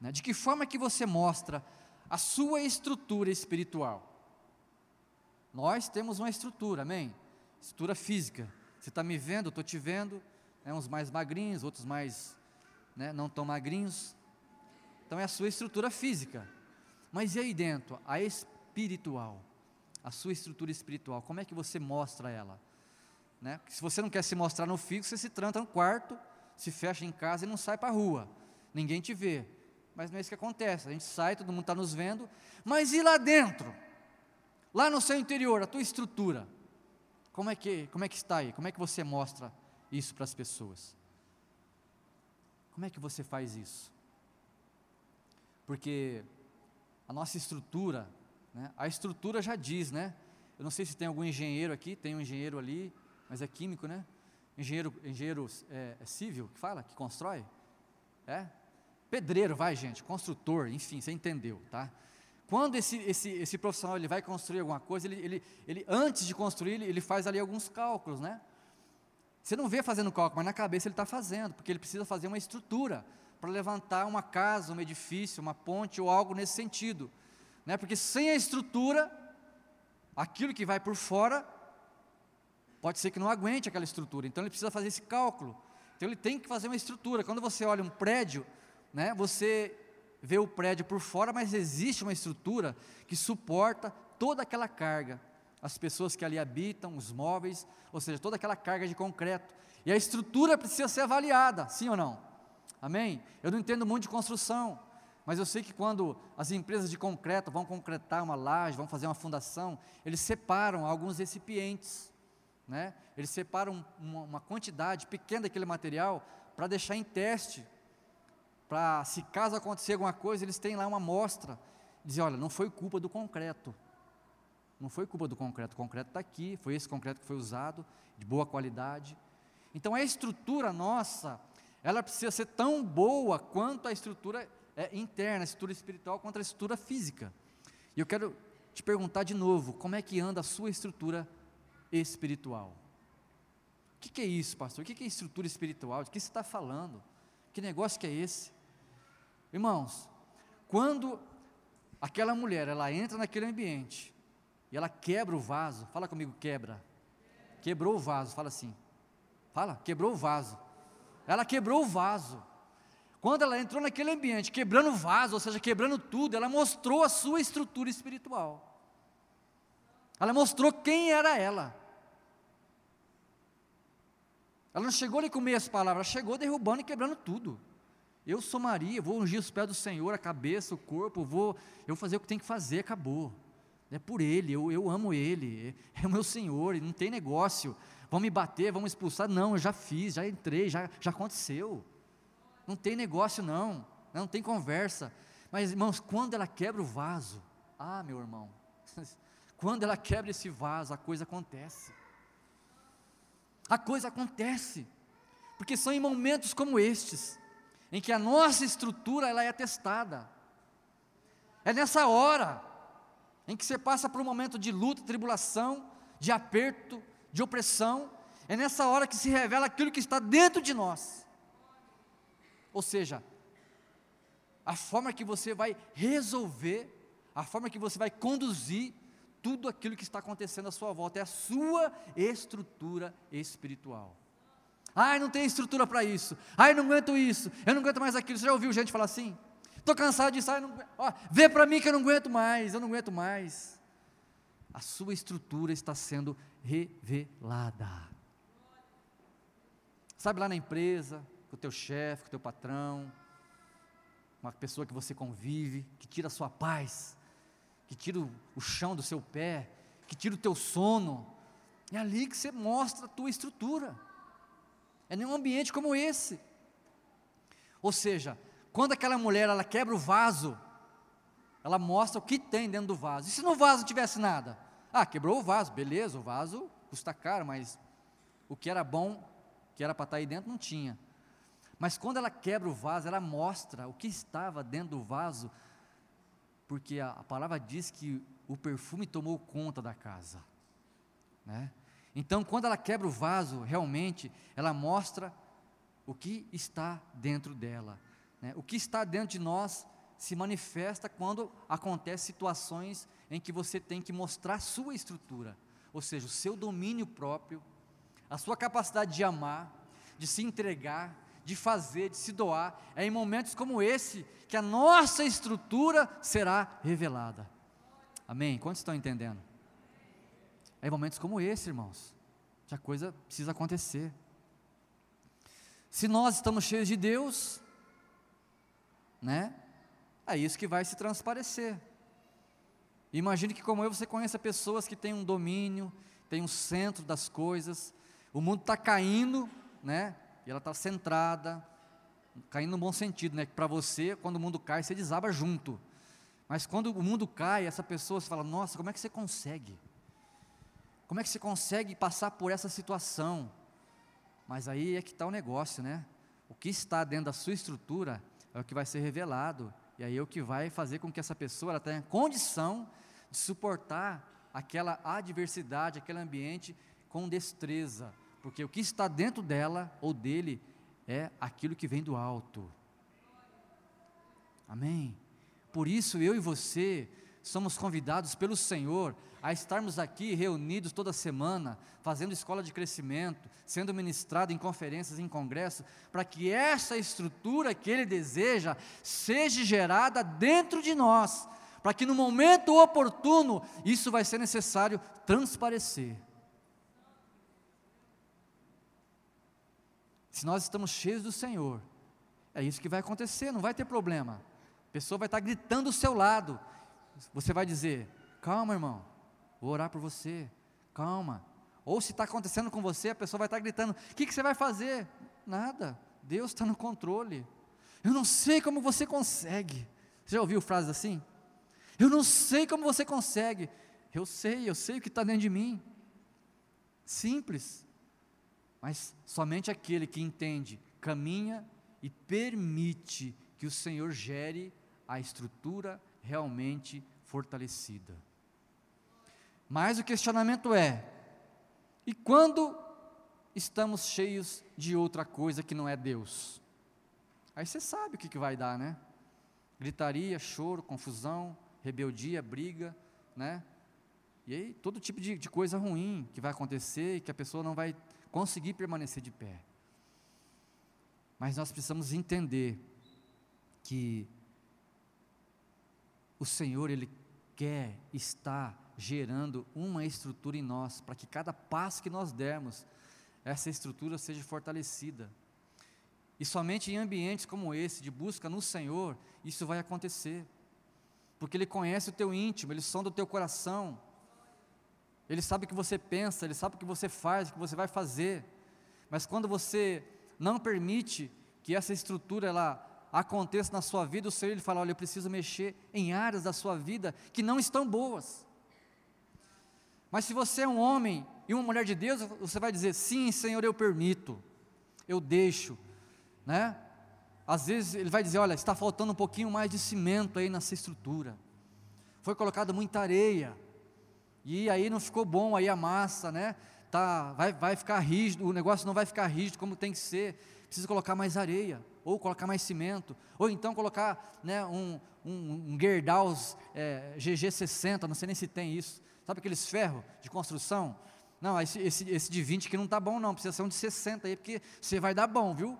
né, de que forma que você mostra a sua estrutura espiritual? Nós temos uma estrutura, amém? Estrutura física. Você está me vendo, eu estou te vendo, né, uns mais magrinhos, outros mais né, não tão magrinhos. Então é a sua estrutura física. Mas e aí dentro? A espiritual. A sua estrutura espiritual. Como é que você mostra ela? Né? Se você não quer se mostrar no físico, você se tranca no quarto, se fecha em casa e não sai para a rua. Ninguém te vê. Mas não é isso que acontece. A gente sai, todo mundo está nos vendo. Mas e lá dentro? Lá no seu interior, a tua estrutura? Como é que, como é que está aí? Como é que você mostra isso para as pessoas? Como é que você faz isso? Porque a nossa estrutura, né, a estrutura já diz, né? Eu não sei se tem algum engenheiro aqui, tem um engenheiro ali, mas é químico, né? Engenheiro, engenheiro é, é civil que fala, que constrói? É? Pedreiro, vai gente, construtor, enfim, você entendeu, tá? Quando esse, esse, esse profissional ele vai construir alguma coisa, ele, ele, ele antes de construir, ele, faz ali alguns cálculos, né? Você não vê fazendo cálculo, mas na cabeça ele está fazendo, porque ele precisa fazer uma estrutura para levantar uma casa, um edifício, uma ponte ou algo nesse sentido. Né? Porque sem a estrutura, aquilo que vai por fora, pode ser que não aguente aquela estrutura. Então ele precisa fazer esse cálculo. Então ele tem que fazer uma estrutura. Quando você olha um prédio, né, você vê o prédio por fora, mas existe uma estrutura que suporta toda aquela carga. As pessoas que ali habitam, os móveis, ou seja, toda aquela carga de concreto. E a estrutura precisa ser avaliada, sim ou não? Amém? Eu não entendo muito de construção, mas eu sei que quando as empresas de concreto vão concretar uma laje, vão fazer uma fundação, eles separam alguns recipientes, né? Eles separam uma, uma quantidade pequena daquele material para deixar em teste, para se caso acontecer alguma coisa, eles têm lá uma amostra, dizer, olha, não foi culpa do concreto, não foi culpa do concreto, o concreto está aqui, foi esse concreto que foi usado, de boa qualidade. Então a estrutura nossa, ela precisa ser tão boa quanto a estrutura é, interna, a estrutura espiritual, quanto a estrutura física. E eu quero te perguntar de novo, como é que anda a sua estrutura espiritual? O que, que é isso, pastor? O que, que é estrutura espiritual? De que você está falando? Que negócio que é esse? Irmãos, quando aquela mulher, ela entra naquele ambiente, e ela quebra o vaso, fala comigo, quebra. Quebrou o vaso, fala assim. Fala, quebrou o vaso. Ela quebrou o vaso. Quando ela entrou naquele ambiente, quebrando o vaso, ou seja, quebrando tudo, ela mostrou a sua estrutura espiritual. Ela mostrou quem era ela. Ela não chegou ali com meias palavras, ela chegou derrubando e quebrando tudo. Eu sou Maria, vou ungir os pés do Senhor, a cabeça, o corpo, vou, eu vou fazer o que tem que fazer, acabou. É por Ele, eu, eu amo Ele, é, o meu Senhor, não tem negócio vão me bater, vão me expulsar. Não, eu já fiz, já entrei, já, já aconteceu. Não tem negócio, não, não tem conversa. Mas, irmãos, quando ela quebra o vaso, ah, meu irmão, quando ela quebra esse vaso, a coisa acontece. A coisa acontece, porque são em momentos como estes, em que a nossa estrutura ela é testada. É nessa hora em que você passa por um momento de luta, tribulação, de aperto, de opressão, é nessa hora que se revela aquilo que está dentro de nós. Ou seja, a forma que você vai resolver, a forma que você vai conduzir tudo aquilo que está acontecendo à sua volta, é a sua estrutura espiritual. Ai, não tem estrutura para isso. Ai, não aguento isso. Eu não aguento mais aquilo. Você já ouviu gente falar assim? Estou cansado disso. Ai, não, vê para mim que eu não aguento mais. Eu não aguento mais. A sua estrutura está sendo revelada. Sabe lá na empresa, com o teu chefe, com o teu patrão, uma pessoa que você convive, que tira a sua paz, que tira o, o chão do seu pé, que tira o teu sono. É ali que você mostra a tua estrutura. É num ambiente como esse. Ou seja, quando aquela mulher ela quebra o vaso, ela mostra o que tem dentro do vaso. E se no vaso não tivesse nada? Ah, quebrou o vaso, beleza, o vaso custa caro, mas o que era bom, que era para estar tá aí dentro, não tinha. Mas quando ela quebra o vaso, ela mostra o que estava dentro do vaso, porque a, a palavra diz que o perfume tomou conta da casa. Né? Então, quando ela quebra o vaso, realmente, ela mostra o que está dentro dela. Né? O que está dentro de nós se manifesta quando acontecem situações em que você tem que mostrar sua estrutura, ou seja, o seu domínio próprio, a sua capacidade de amar, de se entregar, de fazer, de se doar. É em momentos como esse que a nossa estrutura será revelada. Amém? Quantos estão entendendo? É em momentos como esse, irmãos, que a coisa precisa acontecer. Se nós estamos cheios de Deus, né? É isso que vai se transparecer. Imagine que, como eu, você conheça pessoas que têm um domínio, tem um centro das coisas, o mundo está caindo, né? E ela está centrada, caindo no bom sentido, né? Para você, quando o mundo cai, você desaba junto. Mas quando o mundo cai, essa pessoa se fala: Nossa, como é que você consegue? Como é que você consegue passar por essa situação? Mas aí é que está o negócio, né? O que está dentro da sua estrutura é o que vai ser revelado. E aí é o que vai fazer com que essa pessoa tenha condição de suportar aquela adversidade, aquele ambiente com destreza. Porque o que está dentro dela ou dele é aquilo que vem do alto. Amém? Por isso eu e você somos convidados pelo Senhor a estarmos aqui reunidos toda semana, fazendo escola de crescimento, sendo ministrado em conferências, em congressos, para que essa estrutura que Ele deseja seja gerada dentro de nós, para que no momento oportuno isso vai ser necessário transparecer. Se nós estamos cheios do Senhor, é isso que vai acontecer, não vai ter problema. A pessoa vai estar gritando do seu lado. Você vai dizer: calma, irmão, vou orar por você, calma. Ou se está acontecendo com você, a pessoa vai estar gritando: o que, que você vai fazer? Nada, Deus está no controle. Eu não sei como você consegue. Você já ouviu frases assim? Eu não sei como você consegue. Eu sei, eu sei o que está dentro de mim. Simples. Mas somente aquele que entende, caminha e permite que o Senhor gere a estrutura realmente fortalecida. Mas o questionamento é: e quando estamos cheios de outra coisa que não é Deus? Aí você sabe o que, que vai dar, né? Gritaria, choro, confusão, rebeldia, briga, né? E aí todo tipo de, de coisa ruim que vai acontecer e que a pessoa não vai conseguir permanecer de pé. Mas nós precisamos entender que o Senhor, Ele quer estar gerando uma estrutura em nós, para que cada passo que nós dermos, essa estrutura seja fortalecida. E somente em ambientes como esse, de busca no Senhor, isso vai acontecer. Porque Ele conhece o teu íntimo, Ele sonda o teu coração, Ele sabe o que você pensa, Ele sabe o que você faz, o que você vai fazer. Mas quando você não permite que essa estrutura ela aconteça na sua vida, o Senhor ele fala: olha, eu preciso mexer em áreas da sua vida que não estão boas. Mas se você é um homem e uma mulher de Deus, você vai dizer: sim, Senhor, eu permito, eu deixo, né? Às vezes ele vai dizer: olha, está faltando um pouquinho mais de cimento aí nessa estrutura. Foi colocada muita areia e aí não ficou bom aí a massa, né? Tá, vai, vai ficar rígido, o negócio não vai ficar rígido como tem que ser. Precisa colocar mais areia ou colocar mais cimento, ou então colocar né, um, um, um é, GG60, não sei nem se tem isso, sabe aqueles ferros de construção? Não, esse, esse, esse de 20 que não está bom não, precisa ser um de 60 aí, porque você vai dar bom, viu?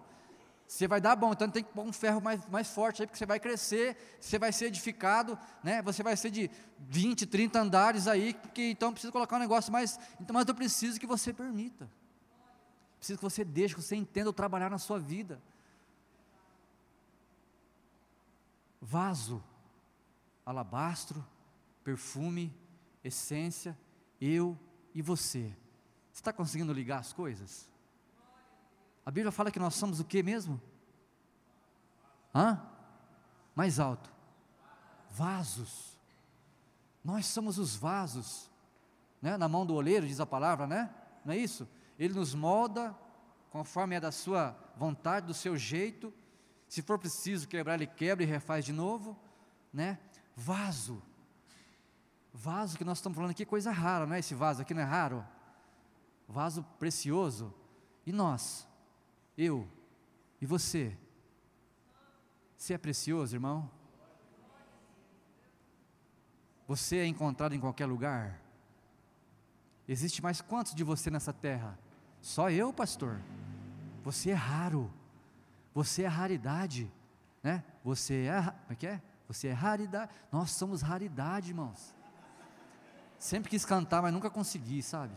Você vai dar bom, então tem que pôr um ferro mais, mais forte aí, porque você vai crescer, você vai ser edificado, né? Você vai ser de 20, 30 andares aí, porque então precisa colocar um negócio mais. Então, mas eu preciso que você permita. Preciso que você deixe, que você entenda o trabalhar na sua vida. Vaso, alabastro, perfume, essência, eu e você. Você está conseguindo ligar as coisas? A Bíblia fala que nós somos o que mesmo? Hã? Mais alto. Vasos. Nós somos os vasos. Né? Na mão do oleiro, diz a palavra, né? Não é isso? Ele nos molda conforme é da sua vontade, do seu jeito se for preciso quebrar, ele quebra e refaz de novo, né? Vaso. Vaso que nós estamos falando aqui, coisa rara, não é? Esse vaso aqui não é raro? Vaso precioso. E nós? Eu? E você? Você é precioso, irmão? Você é encontrado em qualquer lugar? Existe mais quantos de você nessa terra? Só eu, pastor. Você é raro. Você é raridade, né? Você é, como é que é? Você é raridade. Nós somos raridade, irmãos. Sempre quis cantar, mas nunca consegui, sabe?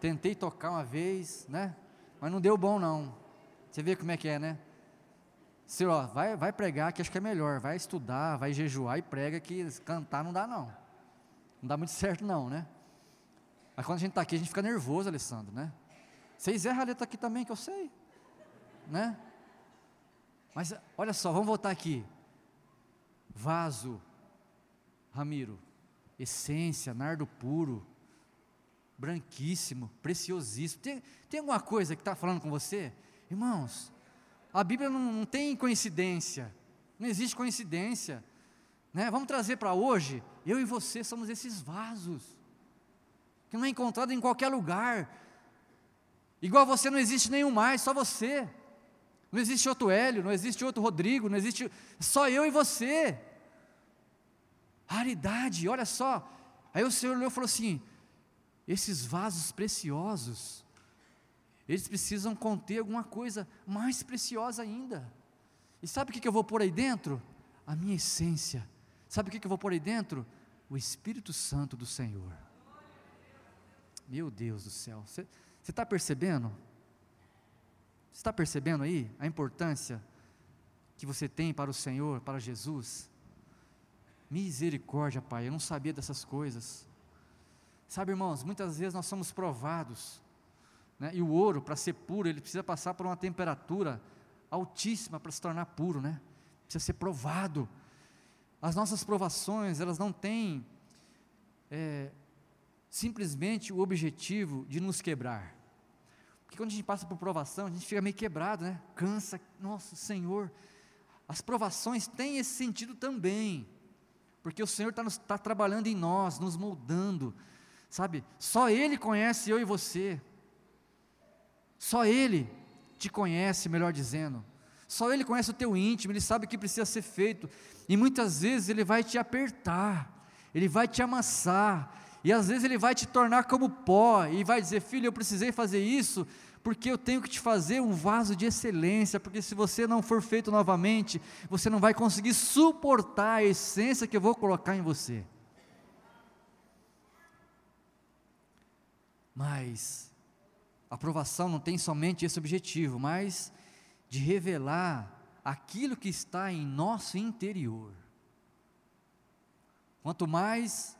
Tentei tocar uma vez, né? Mas não deu bom não. Você vê como é que é, né? Você, ó, vai, vai pregar que acho que é melhor. Vai estudar, vai jejuar e prega que cantar não dá não. Não dá muito certo não, né? Mas quando a gente está aqui, a gente fica nervoso, Alessandro, né? Vocês erram a letra aqui também, que eu sei, né? Mas olha só, vamos voltar aqui. Vaso, Ramiro, essência, nardo puro, branquíssimo, preciosíssimo. Tem, tem alguma coisa que está falando com você? Irmãos, a Bíblia não, não tem coincidência, não existe coincidência. Né? Vamos trazer para hoje, eu e você somos esses vasos, que não é encontrado em qualquer lugar. Igual você não existe nenhum mais, só você. Não existe outro Hélio, não existe outro Rodrigo, não existe. Só eu e você. Raridade, olha só. Aí o Senhor olhou e falou assim: esses vasos preciosos, eles precisam conter alguma coisa mais preciosa ainda. E sabe o que eu vou pôr aí dentro? A minha essência. Sabe o que eu vou pôr aí dentro? O Espírito Santo do Senhor. Meu Deus do céu, você está percebendo? Você está percebendo aí a importância que você tem para o Senhor, para Jesus? Misericórdia, Pai, eu não sabia dessas coisas. Sabe, irmãos, muitas vezes nós somos provados, né? e o ouro, para ser puro, ele precisa passar por uma temperatura altíssima para se tornar puro, né? Precisa ser provado. As nossas provações, elas não têm é, simplesmente o objetivo de nos quebrar. Porque quando a gente passa por provação, a gente fica meio quebrado, né? Cansa, nossa, Senhor. As provações têm esse sentido também, porque o Senhor está tá trabalhando em nós, nos moldando, sabe? Só Ele conhece eu e você, só Ele te conhece, melhor dizendo, só Ele conhece o teu íntimo, Ele sabe o que precisa ser feito, e muitas vezes Ele vai te apertar, Ele vai te amassar, e às vezes ele vai te tornar como pó e vai dizer: Filho, eu precisei fazer isso porque eu tenho que te fazer um vaso de excelência, porque se você não for feito novamente, você não vai conseguir suportar a essência que eu vou colocar em você. Mas a aprovação não tem somente esse objetivo, mas de revelar aquilo que está em nosso interior. Quanto mais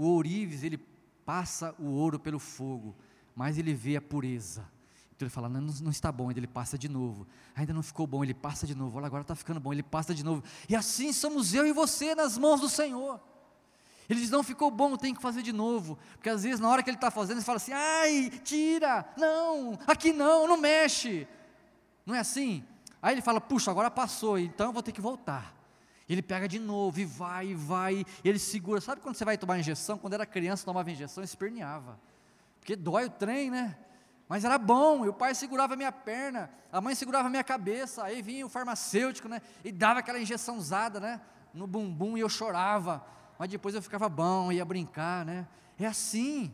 o ourives, ele passa o ouro pelo fogo, mas ele vê a pureza. Então ele fala: não, não está bom, ele passa de novo. Ainda não ficou bom, ele passa de novo. Olha, agora está ficando bom, ele passa de novo. E assim somos eu e você nas mãos do Senhor. Ele diz: não ficou bom, tem que fazer de novo. Porque às vezes, na hora que ele está fazendo, ele fala assim: ai, tira, não, aqui não, não mexe. Não é assim? Aí ele fala: puxa, agora passou, então eu vou ter que voltar. Ele pega de novo e vai, e vai, e ele segura. Sabe quando você vai tomar injeção? Quando era criança, tomava injeção, esperneava. Porque dói o trem, né? Mas era bom, e o pai segurava a minha perna, a mãe segurava a minha cabeça, aí vinha o farmacêutico, né? E dava aquela injeção usada, né? No bumbum, e eu chorava. Mas depois eu ficava bom, ia brincar, né? É assim,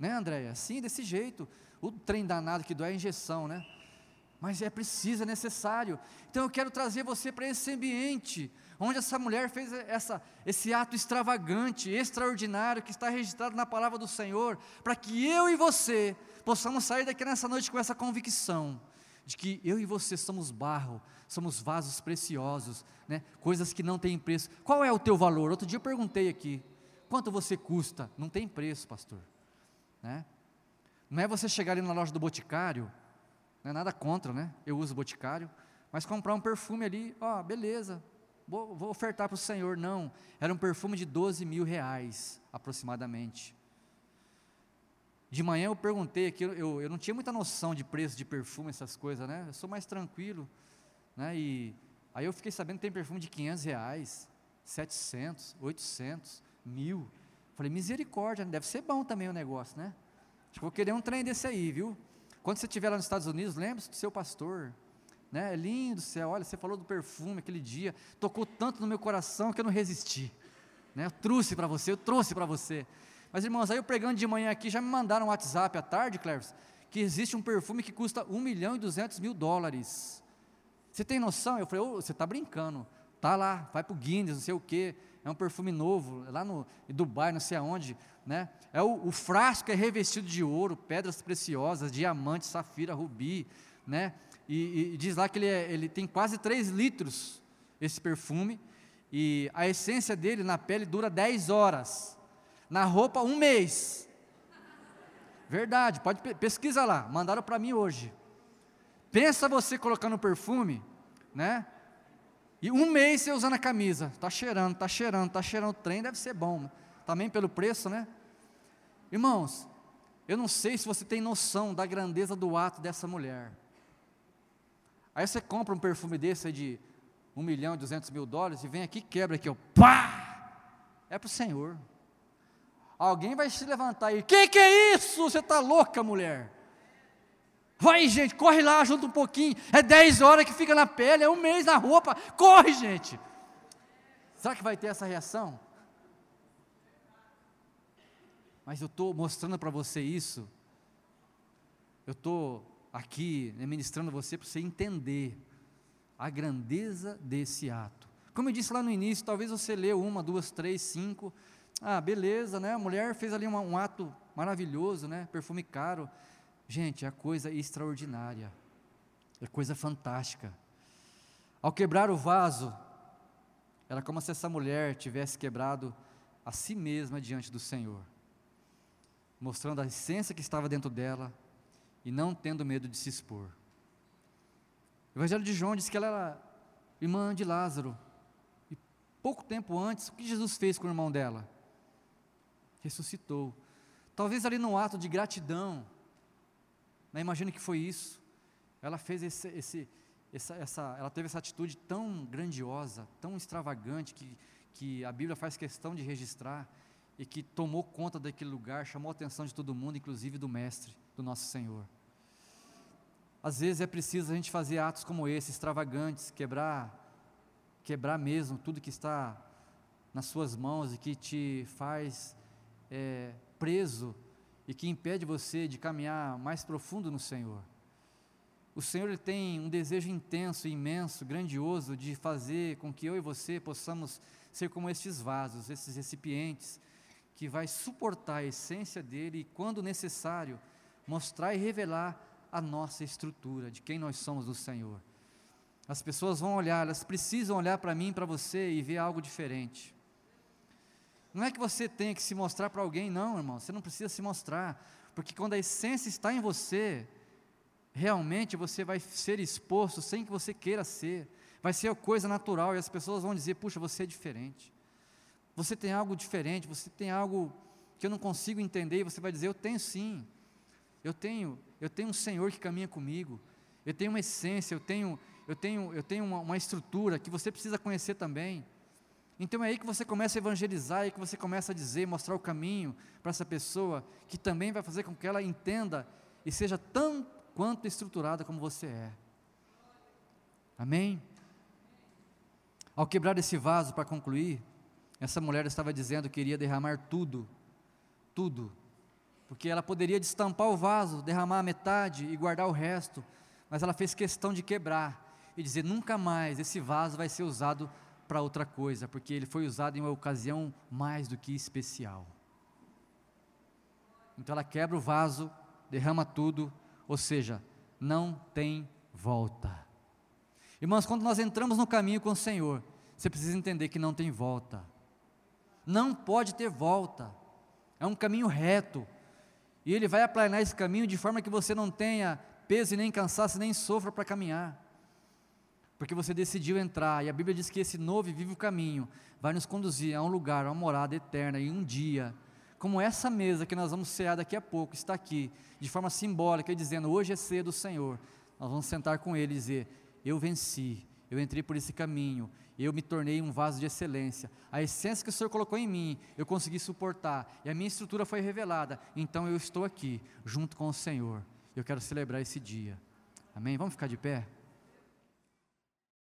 né, André? É assim, desse jeito. O trem danado que dói é a injeção, né? Mas é preciso, é necessário. Então eu quero trazer você para esse ambiente onde essa mulher fez essa, esse ato extravagante, extraordinário, que está registrado na palavra do Senhor, para que eu e você possamos sair daqui nessa noite com essa convicção de que eu e você somos barro, somos vasos preciosos, né? coisas que não têm preço. Qual é o teu valor? Outro dia eu perguntei aqui, quanto você custa? Não tem preço, pastor. Né? Não é você chegar ali na loja do boticário, não é nada contra, né? Eu uso boticário, mas comprar um perfume ali, ó, beleza, vou, vou ofertar para o Senhor. Não, era um perfume de 12 mil reais, aproximadamente. De manhã eu perguntei aqui, eu, eu não tinha muita noção de preço de perfume, essas coisas, né? Eu sou mais tranquilo, né? E aí eu fiquei sabendo que tem perfume de 500 reais, 700, 800, mil. Falei, misericórdia, deve ser bom também o negócio, né? Acho que vou querer um trem desse aí, viu? Quando você estiver lá nos Estados Unidos, lembre-se do seu pastor, né? É lindo céu, olha, você falou do perfume aquele dia, tocou tanto no meu coração que eu não resisti, né? Eu trouxe para você, eu trouxe para você. Mas irmãos, aí eu pregando de manhã aqui, já me mandaram um WhatsApp à tarde, Cleves, que existe um perfume que custa 1 milhão e 200 mil dólares. Você tem noção? Eu falei, oh, você está brincando. Tá lá, vai para o Guinness, não sei o quê. É um perfume novo, lá no Dubai, não sei aonde. Né? É o, o frasco é revestido de ouro, pedras preciosas, diamante, safira, rubi. Né? E, e, diz lá que ele, é, ele tem quase 3 litros, esse perfume, e a essência dele na pele dura 10 horas, na roupa um mês. Verdade, pode pesquisa lá, mandaram para mim hoje. Pensa você colocando perfume, né? E um mês você usando a camisa, tá cheirando, tá cheirando, tá cheirando, o trem deve ser bom, também pelo preço, né? Irmãos, eu não sei se você tem noção da grandeza do ato dessa mulher. Aí você compra um perfume desse de um milhão e duzentos mil dólares e vem aqui quebra aqui, ó, pá! É para o Senhor. Alguém vai se levantar e, que que é isso? Você está louca, mulher? Vai, gente, corre lá, junta um pouquinho. É 10 horas que fica na pele, é um mês na roupa. Corre, gente. Será que vai ter essa reação? Mas eu estou mostrando para você isso. Eu estou aqui né, ministrando você para você entender a grandeza desse ato. Como eu disse lá no início, talvez você leu uma, duas, três, cinco. Ah, beleza, né? A mulher fez ali um, um ato maravilhoso, né? Perfume caro. Gente, é coisa extraordinária, é coisa fantástica. Ao quebrar o vaso, era como se essa mulher tivesse quebrado a si mesma diante do Senhor, mostrando a essência que estava dentro dela e não tendo medo de se expor. O Evangelho de João diz que ela era irmã de Lázaro. E pouco tempo antes, o que Jesus fez com o irmão dela? Ressuscitou. Talvez ali num ato de gratidão, né, imagine que foi isso. Ela fez esse, esse, essa, essa, ela teve essa atitude tão grandiosa, tão extravagante, que, que a Bíblia faz questão de registrar, e que tomou conta daquele lugar, chamou a atenção de todo mundo, inclusive do Mestre, do nosso Senhor. Às vezes é preciso a gente fazer atos como esse, extravagantes, quebrar, quebrar mesmo tudo que está nas suas mãos e que te faz é, preso e que impede você de caminhar mais profundo no Senhor. O Senhor ele tem um desejo intenso, imenso, grandioso de fazer com que eu e você possamos ser como estes vasos, esses recipientes, que vai suportar a essência dele e, quando necessário, mostrar e revelar a nossa estrutura, de quem nós somos no Senhor. As pessoas vão olhar, elas precisam olhar para mim, para você e ver algo diferente. Não é que você tenha que se mostrar para alguém, não, irmão. Você não precisa se mostrar, porque quando a essência está em você, realmente você vai ser exposto sem que você queira ser. Vai ser coisa natural e as pessoas vão dizer: puxa, você é diferente. Você tem algo diferente, você tem algo que eu não consigo entender, e você vai dizer: eu tenho sim. Eu tenho, eu tenho um Senhor que caminha comigo. Eu tenho uma essência, eu tenho, eu tenho, eu tenho uma, uma estrutura que você precisa conhecer também. Então é aí que você começa a evangelizar, é aí que você começa a dizer, mostrar o caminho para essa pessoa, que também vai fazer com que ela entenda e seja tão quanto estruturada como você é. Amém? Ao quebrar esse vaso, para concluir, essa mulher estava dizendo que iria derramar tudo, tudo, porque ela poderia destampar o vaso, derramar a metade e guardar o resto, mas ela fez questão de quebrar e dizer: nunca mais esse vaso vai ser usado para outra coisa, porque ele foi usado em uma ocasião mais do que especial. Então ela quebra o vaso, derrama tudo, ou seja, não tem volta. Irmãos, quando nós entramos no caminho com o Senhor, você precisa entender que não tem volta. Não pode ter volta. É um caminho reto. E Ele vai aplanar esse caminho de forma que você não tenha peso e nem cansaço, nem sofra para caminhar porque você decidiu entrar, e a Bíblia diz que esse novo e vivo caminho vai nos conduzir a um lugar, a uma morada eterna, e um dia, como essa mesa que nós vamos cear daqui a pouco, está aqui, de forma simbólica, dizendo: hoje é ceia do Senhor, nós vamos sentar com Ele e dizer: Eu venci, eu entrei por esse caminho, eu me tornei um vaso de excelência, a essência que o Senhor colocou em mim, eu consegui suportar, e a minha estrutura foi revelada, então eu estou aqui, junto com o Senhor, eu quero celebrar esse dia, amém? Vamos ficar de pé?